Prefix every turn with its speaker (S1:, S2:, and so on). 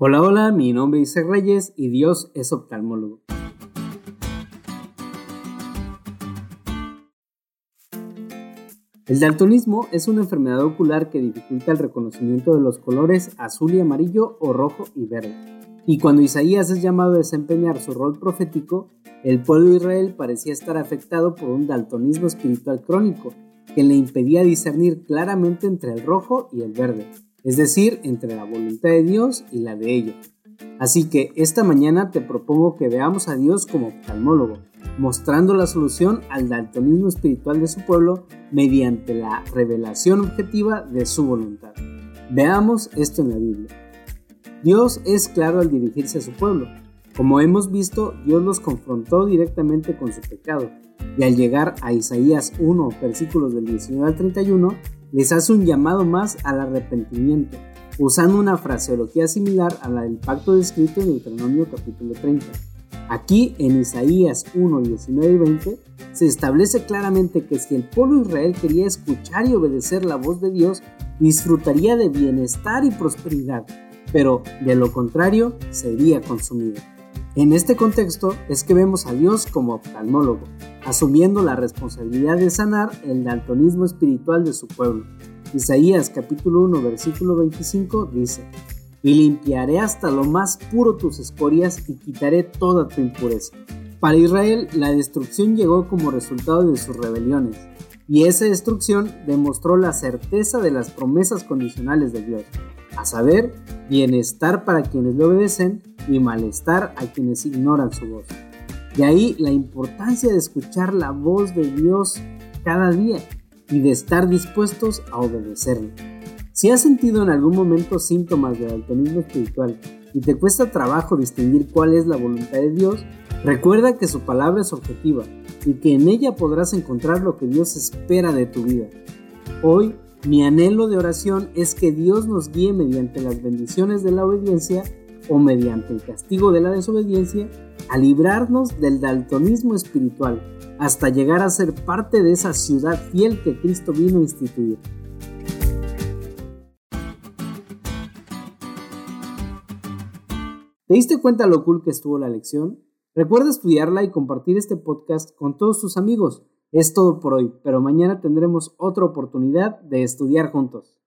S1: Hola, hola, mi nombre es Isaac Reyes y Dios es oftalmólogo. El daltonismo es una enfermedad ocular que dificulta el reconocimiento de los colores azul y amarillo o rojo y verde. Y cuando Isaías es llamado a desempeñar su rol profético, el pueblo de Israel parecía estar afectado por un daltonismo espiritual crónico que le impedía discernir claramente entre el rojo y el verde es decir, entre la voluntad de Dios y la de ellos. Así que esta mañana te propongo que veamos a Dios como oftalmólogo, mostrando la solución al daltonismo espiritual de su pueblo mediante la revelación objetiva de su voluntad. Veamos esto en la Biblia. Dios es claro al dirigirse a su pueblo. Como hemos visto, Dios los confrontó directamente con su pecado, y al llegar a Isaías 1, versículos del 19 al 31, les hace un llamado más al arrepentimiento, usando una fraseología similar a la del pacto descrito en Deuteronomio capítulo 30. Aquí en Isaías 1, 19 y 20 se establece claramente que si el pueblo Israel quería escuchar y obedecer la voz de Dios, disfrutaría de bienestar y prosperidad, pero de lo contrario sería consumido. En este contexto es que vemos a Dios como oftalmólogo, asumiendo la responsabilidad de sanar el daltonismo espiritual de su pueblo. Isaías capítulo 1 versículo 25 dice, y limpiaré hasta lo más puro tus escorias y quitaré toda tu impureza. Para Israel, la destrucción llegó como resultado de sus rebeliones, y esa destrucción demostró la certeza de las promesas condicionales de Dios, a saber, bienestar para quienes le obedecen y malestar a quienes ignoran su voz. De ahí la importancia de escuchar la voz de Dios cada día y de estar dispuestos a obedecerle. Si has sentido en algún momento síntomas de daltonismo espiritual y te cuesta trabajo distinguir cuál es la voluntad de Dios, recuerda que su palabra es objetiva y que en ella podrás encontrar lo que Dios espera de tu vida. Hoy, mi anhelo de oración es que Dios nos guíe mediante las bendiciones de la obediencia o mediante el castigo de la desobediencia a librarnos del daltonismo espiritual hasta llegar a ser parte de esa ciudad fiel que Cristo vino a instituir. ¿Te diste cuenta lo cool que estuvo la lección? Recuerda estudiarla y compartir este podcast con todos tus amigos. Es todo por hoy, pero mañana tendremos otra oportunidad de estudiar juntos.